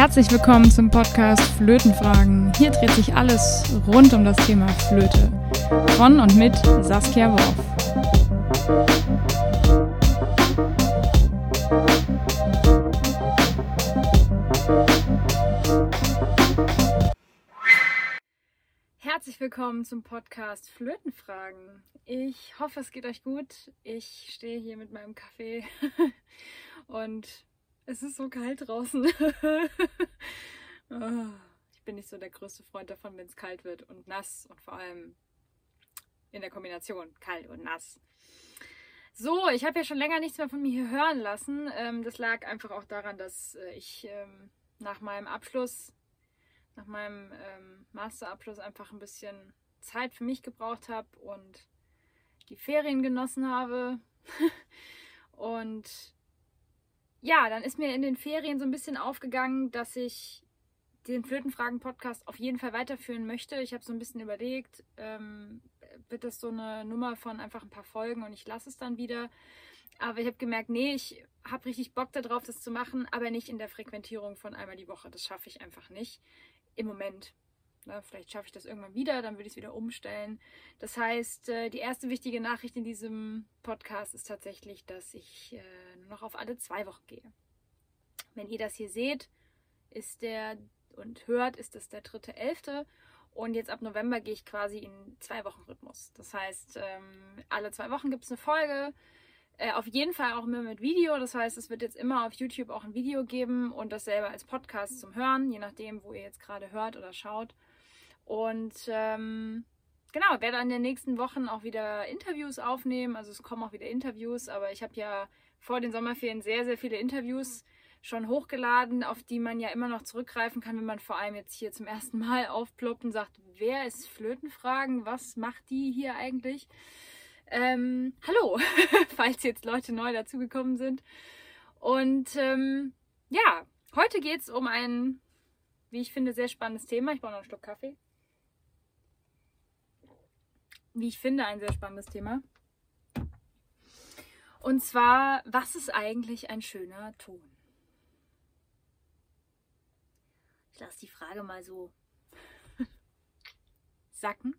Herzlich willkommen zum Podcast Flötenfragen. Hier dreht sich alles rund um das Thema Flöte. Von und mit Saskia Worf. Herzlich willkommen zum Podcast Flötenfragen. Ich hoffe, es geht euch gut. Ich stehe hier mit meinem Kaffee und es ist so kalt draußen. Oh, ich bin nicht so der größte Freund davon, wenn es kalt wird und nass und vor allem in der Kombination kalt und nass. So, ich habe ja schon länger nichts mehr von mir hören lassen. Ähm, das lag einfach auch daran, dass äh, ich ähm, nach meinem Abschluss, nach meinem ähm, Masterabschluss einfach ein bisschen Zeit für mich gebraucht habe und die Ferien genossen habe. und ja, dann ist mir in den Ferien so ein bisschen aufgegangen, dass ich den Flötenfragen-Podcast auf jeden Fall weiterführen möchte. Ich habe so ein bisschen überlegt, ähm, wird das so eine Nummer von einfach ein paar Folgen und ich lasse es dann wieder. Aber ich habe gemerkt, nee, ich habe richtig Bock darauf, das zu machen, aber nicht in der Frequentierung von einmal die Woche. Das schaffe ich einfach nicht im Moment. Na, vielleicht schaffe ich das irgendwann wieder, dann würde ich es wieder umstellen. Das heißt, äh, die erste wichtige Nachricht in diesem Podcast ist tatsächlich, dass ich äh, nur noch auf alle zwei Wochen gehe. Wenn ihr das hier seht, ist der und hört, ist das der dritte Elfte. Und jetzt ab November gehe ich quasi in zwei Wochen Rhythmus. Das heißt, ähm, alle zwei Wochen gibt es eine Folge. Äh, auf jeden Fall auch immer mit Video. Das heißt, es wird jetzt immer auf YouTube auch ein Video geben und dasselbe als Podcast zum Hören, je nachdem, wo ihr jetzt gerade hört oder schaut. Und ähm, genau, werde in den nächsten Wochen auch wieder Interviews aufnehmen. Also es kommen auch wieder Interviews, aber ich habe ja vor den Sommerferien sehr, sehr viele Interviews schon hochgeladen, auf die man ja immer noch zurückgreifen kann, wenn man vor allem jetzt hier zum ersten Mal aufploppt und sagt, wer ist Flötenfragen? Was macht die hier eigentlich? Ähm, hallo, falls jetzt Leute neu dazugekommen sind. Und ähm, ja, heute geht es um ein, wie ich finde, sehr spannendes Thema. Ich brauche noch einen Schluck Kaffee. Wie ich finde, ein sehr spannendes Thema. Und zwar, was ist eigentlich ein schöner Ton? Ich lasse die Frage mal so sacken.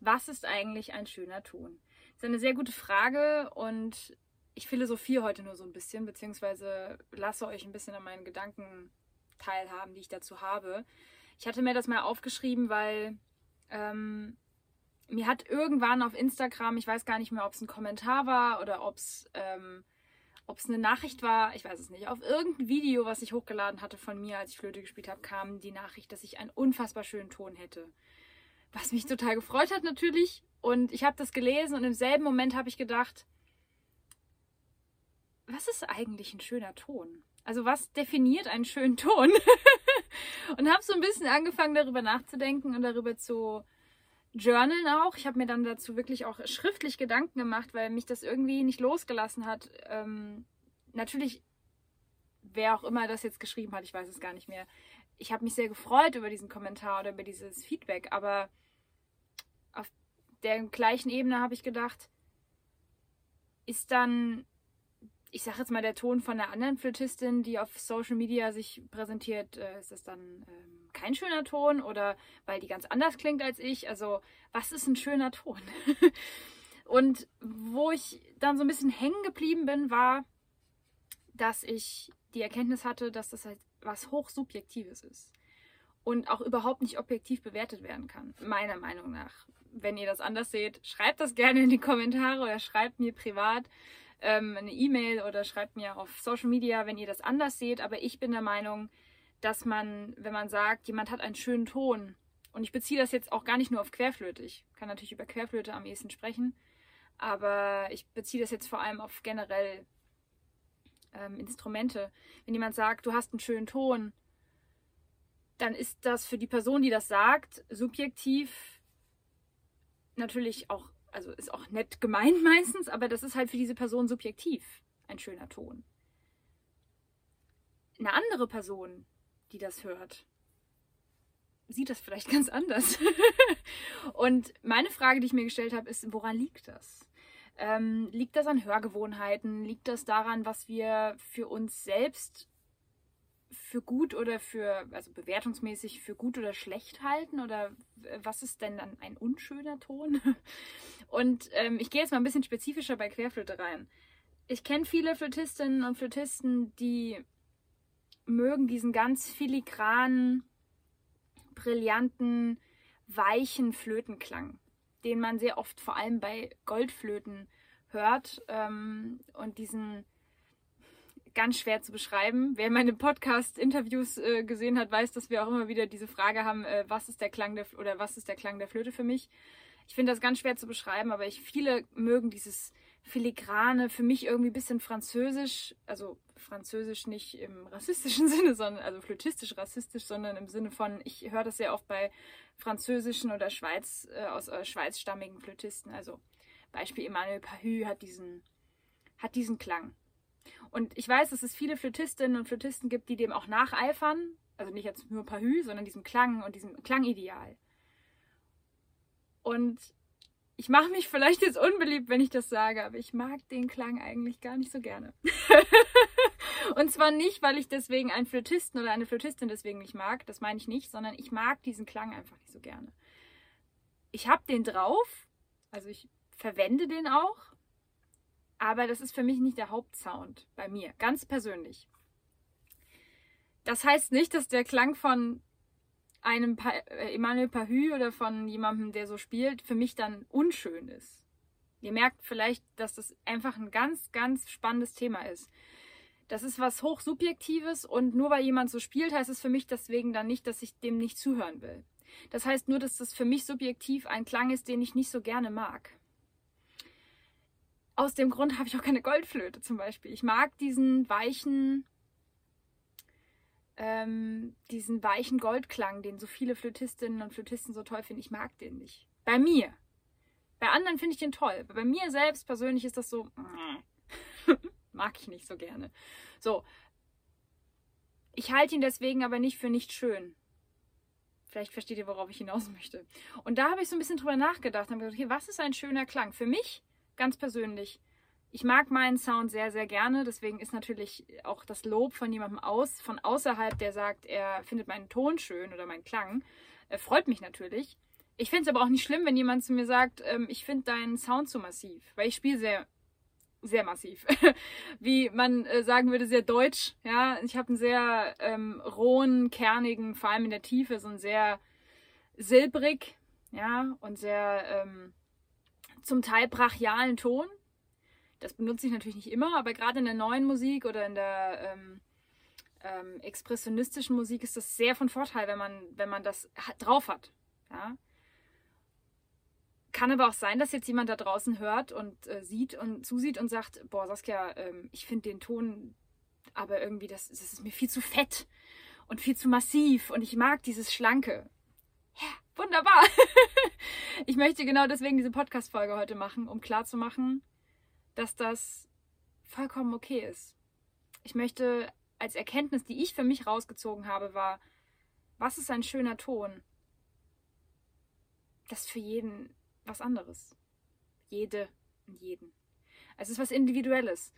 Was ist eigentlich ein schöner Ton? Das ist eine sehr gute Frage und ich philosophiere heute nur so ein bisschen, beziehungsweise lasse euch ein bisschen an meinen Gedanken teilhaben, die ich dazu habe. Ich hatte mir das mal aufgeschrieben, weil ähm, mir hat irgendwann auf Instagram, ich weiß gar nicht mehr, ob es ein Kommentar war oder ob es ähm, eine Nachricht war, ich weiß es nicht. Auf irgendein Video, was ich hochgeladen hatte von mir, als ich Flöte gespielt habe, kam die Nachricht, dass ich einen unfassbar schönen Ton hätte. Was mich total gefreut hat natürlich. Und ich habe das gelesen und im selben Moment habe ich gedacht, was ist eigentlich ein schöner Ton? Also was definiert einen schönen Ton? und habe so ein bisschen angefangen darüber nachzudenken und darüber zu Journalen auch. Ich habe mir dann dazu wirklich auch schriftlich Gedanken gemacht, weil mich das irgendwie nicht losgelassen hat. Ähm, natürlich, wer auch immer das jetzt geschrieben hat, ich weiß es gar nicht mehr. Ich habe mich sehr gefreut über diesen Kommentar oder über dieses Feedback, aber der gleichen Ebene habe ich gedacht, ist dann, ich sage jetzt mal, der Ton von einer anderen Flötistin, die auf Social Media sich präsentiert, äh, ist das dann ähm, kein schöner Ton oder weil die ganz anders klingt als ich. Also, was ist ein schöner Ton? Und wo ich dann so ein bisschen hängen geblieben bin, war, dass ich die Erkenntnis hatte, dass das halt was hochsubjektives ist und auch überhaupt nicht objektiv bewertet werden kann, meiner Meinung nach. Wenn ihr das anders seht, schreibt das gerne in die Kommentare oder schreibt mir privat ähm, eine E-Mail oder schreibt mir auf Social Media, wenn ihr das anders seht. Aber ich bin der Meinung, dass man, wenn man sagt, jemand hat einen schönen Ton, und ich beziehe das jetzt auch gar nicht nur auf Querflöte, ich kann natürlich über Querflöte am ehesten sprechen, aber ich beziehe das jetzt vor allem auf generell ähm, Instrumente. Wenn jemand sagt, du hast einen schönen Ton, dann ist das für die Person, die das sagt, subjektiv natürlich auch, also ist auch nett gemeint meistens, aber das ist halt für diese Person subjektiv ein schöner Ton. Eine andere Person, die das hört, sieht das vielleicht ganz anders. und meine Frage, die ich mir gestellt habe, ist, woran liegt das? Ähm, liegt das an Hörgewohnheiten? Liegt das daran, was wir für uns selbst für gut oder für, also bewertungsmäßig für gut oder schlecht halten? Oder was ist denn dann ein unschöner Ton? Und ähm, ich gehe jetzt mal ein bisschen spezifischer bei Querflöte rein. Ich kenne viele Flötistinnen und Flötisten, die mögen diesen ganz filigranen, brillanten, weichen Flötenklang, den man sehr oft vor allem bei Goldflöten hört ähm, und diesen ganz schwer zu beschreiben. Wer meine Podcast-Interviews äh, gesehen hat, weiß, dass wir auch immer wieder diese Frage haben, äh, was ist der Klang der oder was ist der Klang der Flöte für mich? Ich finde das ganz schwer zu beschreiben, aber ich viele mögen dieses filigrane, für mich irgendwie ein bisschen französisch, also französisch nicht im rassistischen Sinne, sondern also flötistisch rassistisch, sondern im Sinne von, ich höre das sehr oft bei französischen oder Schweiz, äh, aus äh, schweizstammigen Flötisten. Also Beispiel Emmanuel Pahü hat diesen, hat diesen Klang. Und ich weiß, dass es viele Flötistinnen und Flötisten gibt, die dem auch nacheifern. Also nicht jetzt nur Pahü, sondern diesem Klang und diesem Klangideal. Und ich mache mich vielleicht jetzt unbeliebt, wenn ich das sage, aber ich mag den Klang eigentlich gar nicht so gerne. und zwar nicht, weil ich deswegen einen Flötisten oder eine Flötistin deswegen nicht mag, das meine ich nicht, sondern ich mag diesen Klang einfach nicht so gerne. Ich habe den drauf, also ich verwende den auch, aber das ist für mich nicht der Hauptsound bei mir, ganz persönlich. Das heißt nicht, dass der Klang von einem pa äh, Emmanuel Pahü oder von jemandem, der so spielt, für mich dann unschön ist. Ihr merkt vielleicht, dass das einfach ein ganz, ganz spannendes Thema ist. Das ist was hochsubjektives und nur weil jemand so spielt, heißt es für mich deswegen dann nicht, dass ich dem nicht zuhören will. Das heißt nur, dass das für mich subjektiv ein Klang ist, den ich nicht so gerne mag. Aus dem Grund habe ich auch keine Goldflöte zum Beispiel. Ich mag diesen weichen, ähm, diesen weichen Goldklang, den so viele Flötistinnen und Flötisten so toll finden. Ich mag den nicht. Bei mir. Bei anderen finde ich den toll. Bei mir selbst persönlich ist das so, mag ich nicht so gerne. So. Ich halte ihn deswegen aber nicht für nicht schön. Vielleicht versteht ihr, worauf ich hinaus möchte. Und da habe ich so ein bisschen drüber nachgedacht und habe gedacht, okay, was ist ein schöner Klang? Für mich, ganz persönlich, ich mag meinen Sound sehr, sehr gerne. Deswegen ist natürlich auch das Lob von jemandem aus, von außerhalb, der sagt, er findet meinen Ton schön oder meinen Klang, äh, freut mich natürlich. Ich finde es aber auch nicht schlimm, wenn jemand zu mir sagt, ähm, ich finde deinen Sound zu massiv, weil ich spiele sehr, sehr massiv. Wie man äh, sagen würde, sehr deutsch. Ja, ich habe einen sehr ähm, rohen, kernigen, vor allem in der Tiefe, so einen sehr silbrig, ja, und sehr ähm, zum Teil brachialen Ton. Das benutze ich natürlich nicht immer, aber gerade in der neuen Musik oder in der ähm, ähm, expressionistischen Musik ist das sehr von Vorteil, wenn man, wenn man das drauf hat. Ja? Kann aber auch sein, dass jetzt jemand da draußen hört und äh, sieht und zusieht und sagt, boah, Saskia, ähm, ich finde den Ton aber irgendwie, das, das ist mir viel zu fett und viel zu massiv und ich mag dieses Schlanke. Ja, wunderbar. ich möchte genau deswegen diese Podcast-Folge heute machen, um klarzumachen, dass das vollkommen okay ist. Ich möchte als Erkenntnis, die ich für mich rausgezogen habe, war, was ist ein schöner Ton? Das ist für jeden was anderes. Jede und jeden. Es ist was Individuelles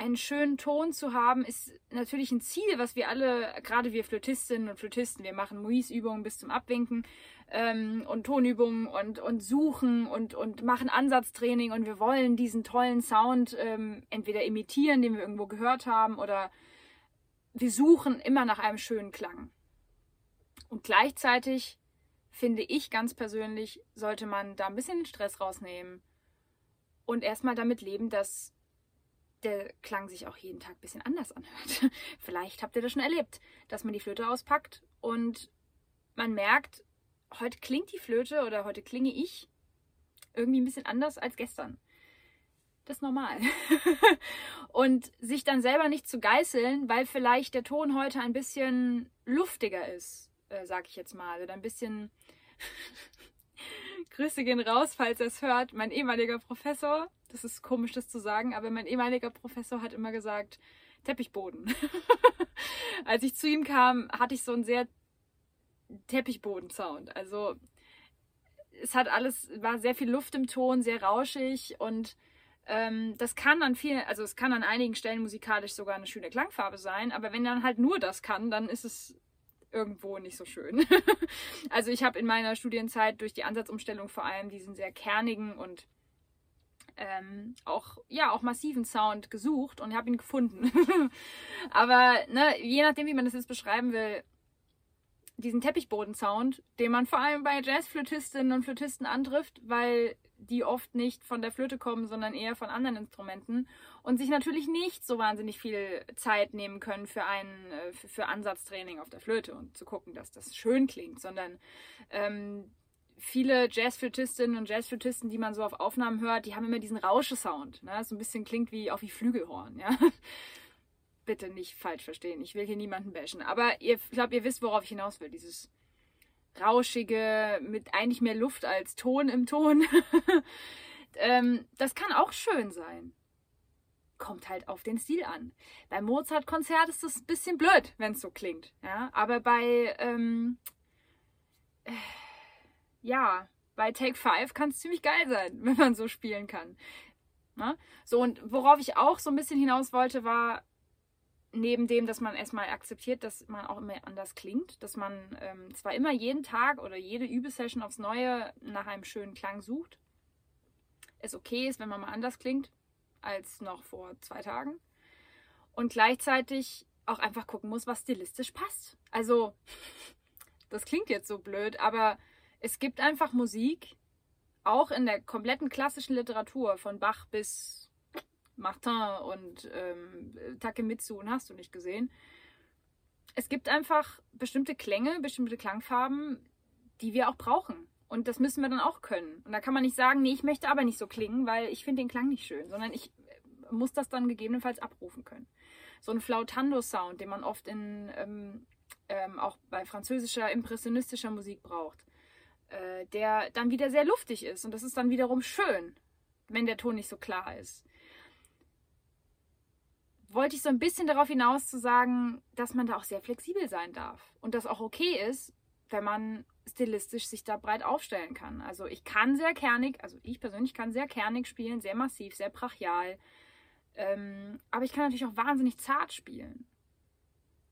einen schönen Ton zu haben, ist natürlich ein Ziel, was wir alle, gerade wir Flötistinnen und Flötisten, wir machen Muis-Übungen bis zum Abwinken ähm, und Tonübungen und, und suchen und, und machen Ansatztraining und wir wollen diesen tollen Sound ähm, entweder imitieren, den wir irgendwo gehört haben, oder wir suchen immer nach einem schönen Klang. Und gleichzeitig finde ich ganz persönlich, sollte man da ein bisschen den Stress rausnehmen und erstmal damit leben, dass der Klang sich auch jeden Tag ein bisschen anders anhört. Vielleicht habt ihr das schon erlebt, dass man die Flöte auspackt und man merkt, heute klingt die Flöte oder heute klinge ich irgendwie ein bisschen anders als gestern. Das ist normal. und sich dann selber nicht zu geißeln, weil vielleicht der Ton heute ein bisschen luftiger ist, äh, sag ich jetzt mal, oder ein bisschen Grüße gehen raus, falls er es hört. Mein ehemaliger Professor, das ist komisch, das zu sagen, aber mein ehemaliger Professor hat immer gesagt, Teppichboden. Als ich zu ihm kam, hatte ich so einen sehr Teppichboden-Sound. Also es hat alles, war sehr viel Luft im Ton, sehr rauschig und Ähm, das kann an vielen, also es kann an einigen Stellen musikalisch sogar eine schöne Klangfarbe sein, aber wenn dann halt nur das kann, dann ist es irgendwo nicht so schön. also ich habe in meiner Studienzeit durch die Ansatzumstellung vor allem diesen sehr kernigen und ähm, auch ja auch massiven Sound gesucht und habe ihn gefunden. Aber ne, je nachdem, wie man das jetzt beschreiben will, diesen Teppichboden-Sound, den man vor allem bei Jazzflötistinnen und Flötisten antrifft, weil die oft nicht von der Flöte kommen, sondern eher von anderen Instrumenten und sich natürlich nicht so wahnsinnig viel Zeit nehmen können für ein äh, für, Ansatztraining auf der Flöte und zu gucken, dass das schön klingt, sondern ähm, viele Jazzflötistinnen und Jazzflötisten, die man so auf Aufnahmen hört, die haben immer diesen Rauschesound, ne? so ein bisschen klingt wie auch wie Flügelhorn, ja. Bitte nicht falsch verstehen, ich will hier niemanden bashen, aber ihr, ich glaube, ihr wisst, worauf ich hinaus will, dieses rauschige, mit eigentlich mehr Luft als Ton im Ton. ähm, das kann auch schön sein. Kommt halt auf den Stil an. Beim Mozart-Konzert ist das ein bisschen blöd, wenn es so klingt. Ja? Aber bei, ähm, äh, ja, bei Take 5 kann es ziemlich geil sein, wenn man so spielen kann. Na? So, und worauf ich auch so ein bisschen hinaus wollte, war, neben dem, dass man erstmal akzeptiert, dass man auch immer anders klingt, dass man ähm, zwar immer jeden Tag oder jede Übesession aufs Neue nach einem schönen Klang sucht, es okay ist, wenn man mal anders klingt als noch vor zwei Tagen und gleichzeitig auch einfach gucken muss, was stilistisch passt. Also, das klingt jetzt so blöd, aber es gibt einfach Musik, auch in der kompletten klassischen Literatur, von Bach bis Martin und ähm, Takemitsu und hast du nicht gesehen. Es gibt einfach bestimmte Klänge, bestimmte Klangfarben, die wir auch brauchen. Und das müssen wir dann auch können. Und da kann man nicht sagen, nee, ich möchte aber nicht so klingen, weil ich finde den Klang nicht schön, sondern ich äh, muss das dann gegebenenfalls abrufen können. So ein Flautando-Sound, den man oft in ähm, ähm, auch bei französischer impressionistischer Musik braucht, äh, der dann wieder sehr luftig ist. Und das ist dann wiederum schön, wenn der Ton nicht so klar ist wollte ich so ein bisschen darauf hinaus zu sagen, dass man da auch sehr flexibel sein darf und das auch okay ist, wenn man stilistisch sich da breit aufstellen kann. Also ich kann sehr kernig, also ich persönlich kann sehr kernig spielen, sehr massiv, sehr brachial, ähm, aber ich kann natürlich auch wahnsinnig zart spielen.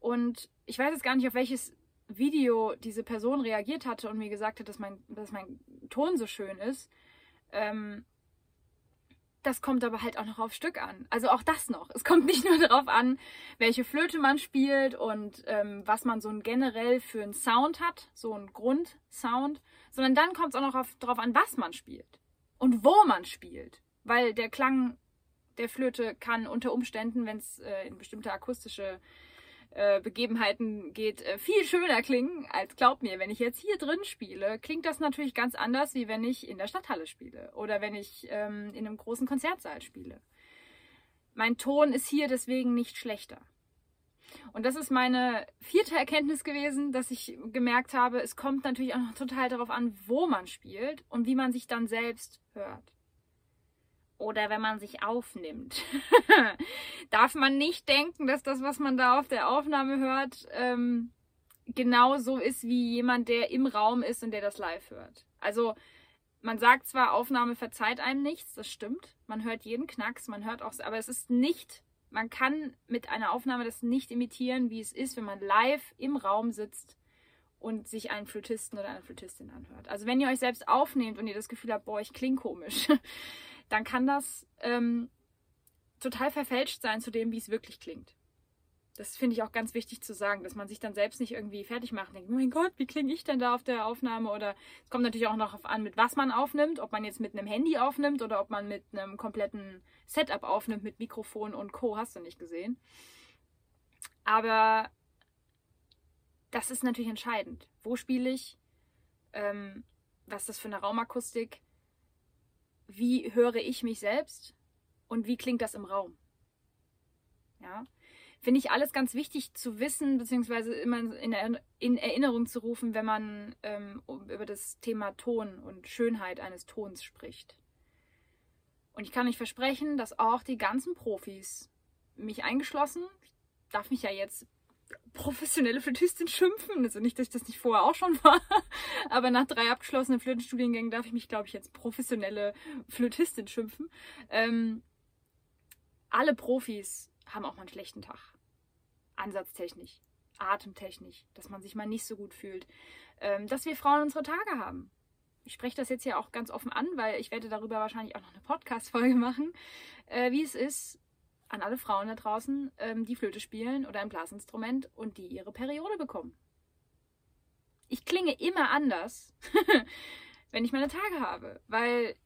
Und ich weiß jetzt gar nicht, auf welches Video diese Person reagiert hatte und mir gesagt hat, dass mein, dass mein Ton so schön ist. Ähm, das kommt aber halt auch noch auf Stück an. Also auch das noch. Es kommt nicht nur darauf an, welche Flöte man spielt und ähm, was man so generell für einen Sound hat, so einen Grundsound, sondern dann kommt es auch noch darauf an, was man spielt und wo man spielt. Weil der Klang der Flöte kann unter Umständen, wenn es äh, in bestimmte akustische äh, Begebenheiten geht, äh, viel schöner klingen, als glaubt mir, wenn ich jetzt hier drin spiele, klingt das natürlich ganz anders, wie wenn ich in der Stadthalle spiele oder wenn ich ähm, in einem großen Konzertsaal spiele. Mein Ton ist hier deswegen nicht schlechter. Und das ist meine vierte Erkenntnis gewesen, dass ich gemerkt habe, es kommt natürlich auch noch total darauf an, wo man spielt und wie man sich dann selbst hört oder wenn man sich aufnimmt. Darf man nicht denken, dass das, was man da auf der Aufnahme hört, ähm, genau so ist wie jemand, der im Raum ist und der das live hört. Also man sagt zwar, Aufnahme verzeiht einem nichts, das stimmt. Man hört jeden Knacks, man hört auch, aber es ist nicht, man kann mit einer Aufnahme das nicht imitieren, wie es ist, wenn man live im Raum sitzt und sich einen Flötisten oder eine Flötistin anhört. Also wenn ihr euch selbst aufnehmt und ihr das Gefühl habt, boah, ich klinge komisch, dann kann das ähm, total verfälscht sein zu dem, wie es wirklich klingt. Das finde ich auch ganz wichtig zu sagen, dass man sich dann selbst nicht irgendwie fertig macht und denkt, mein Gott, wie klinge ich denn da auf der Aufnahme? Oder es kommt natürlich auch noch darauf an, mit was man aufnimmt, ob man jetzt mit einem Handy aufnimmt oder ob man mit einem kompletten Setup aufnimmt, mit Mikrofon und Co. Hast du nicht gesehen. Aber das ist natürlich entscheidend. Wo spiele ich? Ähm, was ist das für eine Raumakustik? Wie höre ich mich selbst und wie klingt das im Raum. Ja, finde ich alles ganz wichtig zu wissen, beziehungsweise immer in, in Erinnerung zu rufen, wenn man ähm, über das Thema Ton und Schönheit eines Tons spricht. Und ich kann euch versprechen, dass auch die ganzen Profis, mich eingeschlossen, ich darf mich ja jetzt professionelle Flötistin schimpfen. Also nicht, dass ich das nicht vorher auch schon war, aber nach drei abgeschlossenen Flötenstudiengängen darf ich mich, glaube ich, jetzt professionelle Flötistin schimpfen. Ähm, alle Profis haben auch mal einen schlechten Tag. Ansatztechnisch, atemtechnisch, dass man sich mal nicht so gut fühlt. Ähm, dass wir Frauen unsere Tage haben. Ich spreche das jetzt hier auch ganz offen an, weil ich werde darüber wahrscheinlich auch noch eine Podcast-Folge machen, äh, wie es ist, an alle Frauen da draußen, ähm, die Flöte spielen oder ein Blasinstrument und die ihre Periode bekommen. Ich klinge immer anders, wenn ich meine Tage habe, weil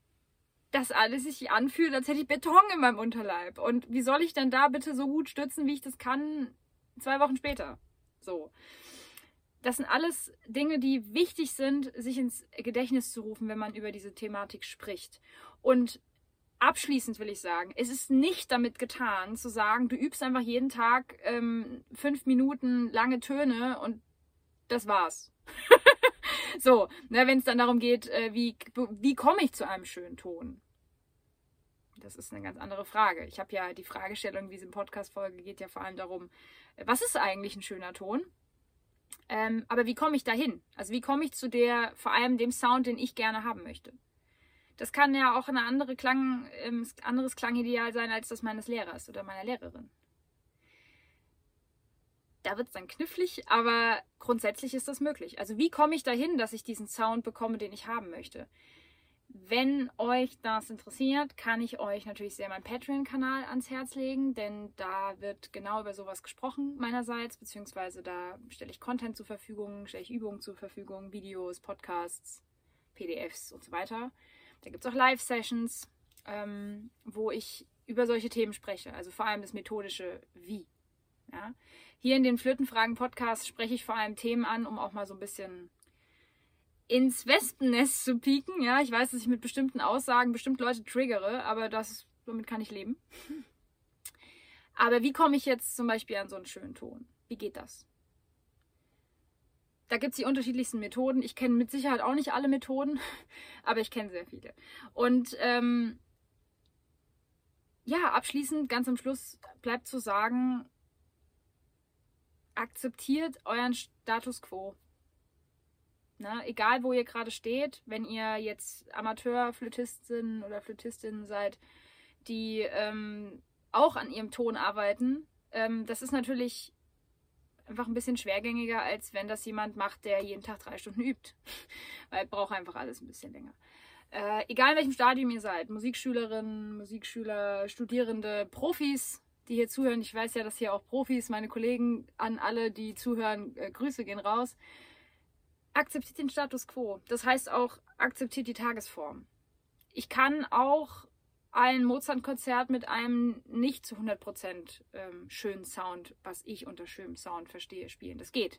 das alles sich anfühlt, als hätte ich Beton in meinem Unterleib. Und wie soll ich denn da bitte so gut stützen, wie ich das kann, zwei Wochen später? So. Das sind alles Dinge, die wichtig sind, sich ins Gedächtnis zu rufen, wenn man über diese Thematik spricht. Und abschließend will ich sagen, es ist nicht damit getan, zu sagen, du übst einfach jeden Tag ähm, fünf Minuten lange Töne und das war's. so, ne, wenn es dann darum geht, äh, wie, wie komme ich zu einem schönen Ton? Das ist eine ganz andere Frage. Ich habe ja die Fragestellung, in Podcast-Folge geht, ja vor allem darum, was ist eigentlich ein schöner Ton? Ähm, aber wie komme ich dahin? Also wie komme ich zu der, vor allem dem Sound, den ich gerne haben möchte? Das kann ja auch ein andere Klang, ähm, anderes Klangideal sein als das meines Lehrers oder meiner Lehrerin. Da wird es dann knifflig, aber grundsätzlich ist das möglich. Also wie komme ich dahin, dass ich diesen Sound bekomme, den ich haben möchte? Wenn euch das interessiert, kann ich euch natürlich sehr meinen Patreon-Kanal ans Herz legen, denn da wird genau über sowas gesprochen meinerseits, beziehungsweise da stelle ich Content zur Verfügung, stelle ich Übungen zur Verfügung, Videos, Podcasts, PDFs und so weiter. Da gibt es auch Live-Sessions, ähm, wo ich über solche Themen spreche, also vor allem das methodische Wie. Ja? Hier in den Flötenfragen-Podcasts spreche ich vor allem Themen an, um auch mal so ein bisschen ins Wespennest zu pieken. Ja, ich weiß, dass ich mit bestimmten Aussagen bestimmt Leute triggere, aber das, damit kann ich leben. Aber wie komme ich jetzt zum Beispiel an so einen schönen Ton? Wie geht das? Da gibt es die unterschiedlichsten Methoden. Ich kenne mit Sicherheit auch nicht alle Methoden, aber ich kenne sehr viele. Und ähm, ja, abschließend, ganz am Schluss bleibt zu sagen, akzeptiert euren Status quo. Ne? Egal, wo ihr gerade steht, wenn ihr jetzt Amateurflötistin oder Flötistin seid, die ähm, auch an ihrem Ton arbeiten, ähm, das ist natürlich einfach ein bisschen schwergängiger, als wenn das jemand macht, der jeden Tag drei Stunden übt. Weil braucht einfach alles ein bisschen länger. Äh, egal in welchem Stadium ihr seid, Musikschülerinnen, Musikschüler, Studierende, Profis, die hier zuhören. Ich weiß ja, dass hier auch Profis, meine Kollegen, an alle, die zuhören, äh, Grüße gehen raus akzeptiert den Status quo. Das heißt auch, akzeptiert die Tagesform. Ich kann auch ein Mozart-Konzert mit einem nicht zu 100% ähm, schönen Sound, was ich unter schönem Sound verstehe, spielen. Das geht.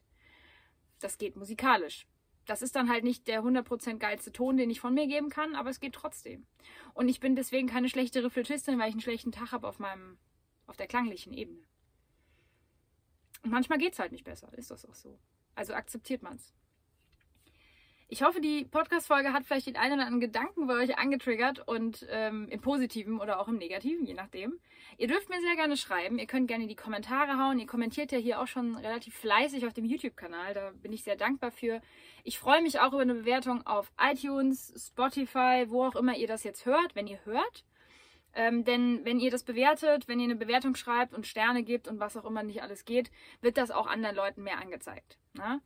Das geht musikalisch. Das ist dann halt nicht der 100% geilste Ton, den ich von mir geben kann, aber es geht trotzdem. Und ich bin deswegen keine schlechtere Flötistin, weil ich einen schlechten Tag habe auf auf der klanglichen Ebene. Und manchmal geht es halt nicht besser, ist das auch so. Also akzeptiert man es. Ich hoffe, die Podcast-Folge hat vielleicht den einen oder anderen Gedanken bei euch angetriggert und ähm, im Positiven oder auch im Negativen, je nachdem. Ihr dürft mir sehr gerne schreiben. Ihr könnt gerne in die Kommentare hauen. Ihr kommentiert ja hier auch schon relativ fleißig auf dem YouTube-Kanal. Da bin ich sehr dankbar für. Ich freue mich auch über eine Bewertung auf iTunes, Spotify, wo auch immer ihr das jetzt hört, wenn ihr hört. Ähm, denn wenn ihr das bewertet, wenn ihr eine Bewertung schreibt und Sterne gibt und was auch immer nicht alles geht, wird das auch anderen Leuten mehr angezeigt. Ne?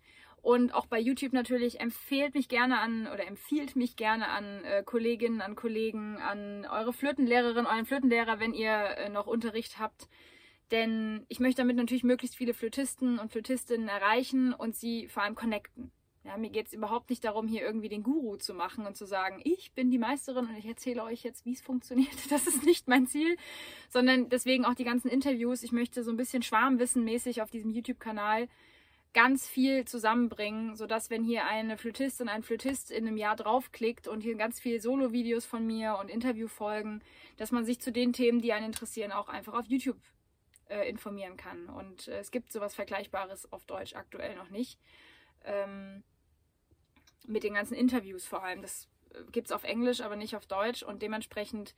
Und auch bei YouTube natürlich empfehlt mich gerne an oder empfiehlt mich gerne an äh, Kolleginnen, an Kollegen, an eure Flötenlehrerin, euren Flötenlehrer, wenn ihr äh, noch Unterricht habt. Denn ich möchte damit natürlich möglichst viele Flötisten und Flötistinnen erreichen und sie vor allem connecten. Ja, mir geht es überhaupt nicht darum, hier irgendwie den Guru zu machen und zu sagen, ich bin die Meisterin und ich erzähle euch jetzt, wie es funktioniert. Das ist nicht mein Ziel, sondern deswegen auch die ganzen Interviews. Ich möchte so ein bisschen schwarmwissenmäßig auf diesem YouTube-Kanal ganz viel zusammenbringen, sodass wenn hier eine Flötistin, ein Flötist in einem Jahr draufklickt und hier ganz viele Solo-Videos von mir und Interviewfolgen, dass man sich zu den Themen, die einen interessieren, auch einfach auf YouTube äh, informieren kann. Und äh, es gibt sowas Vergleichbares auf Deutsch aktuell noch nicht. Ähm, mit den ganzen Interviews vor allem. Das gibt es auf Englisch, aber nicht auf Deutsch. Und dementsprechend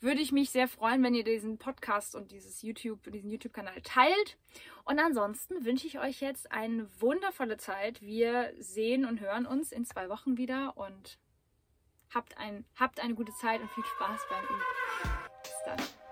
würde ich mich sehr freuen, wenn ihr diesen Podcast und dieses YouTube, diesen YouTube-Kanal teilt. Und ansonsten wünsche ich euch jetzt eine wundervolle Zeit. Wir sehen und hören uns in zwei Wochen wieder und habt, ein, habt eine gute Zeit und viel Spaß beim Üben. Bis dann.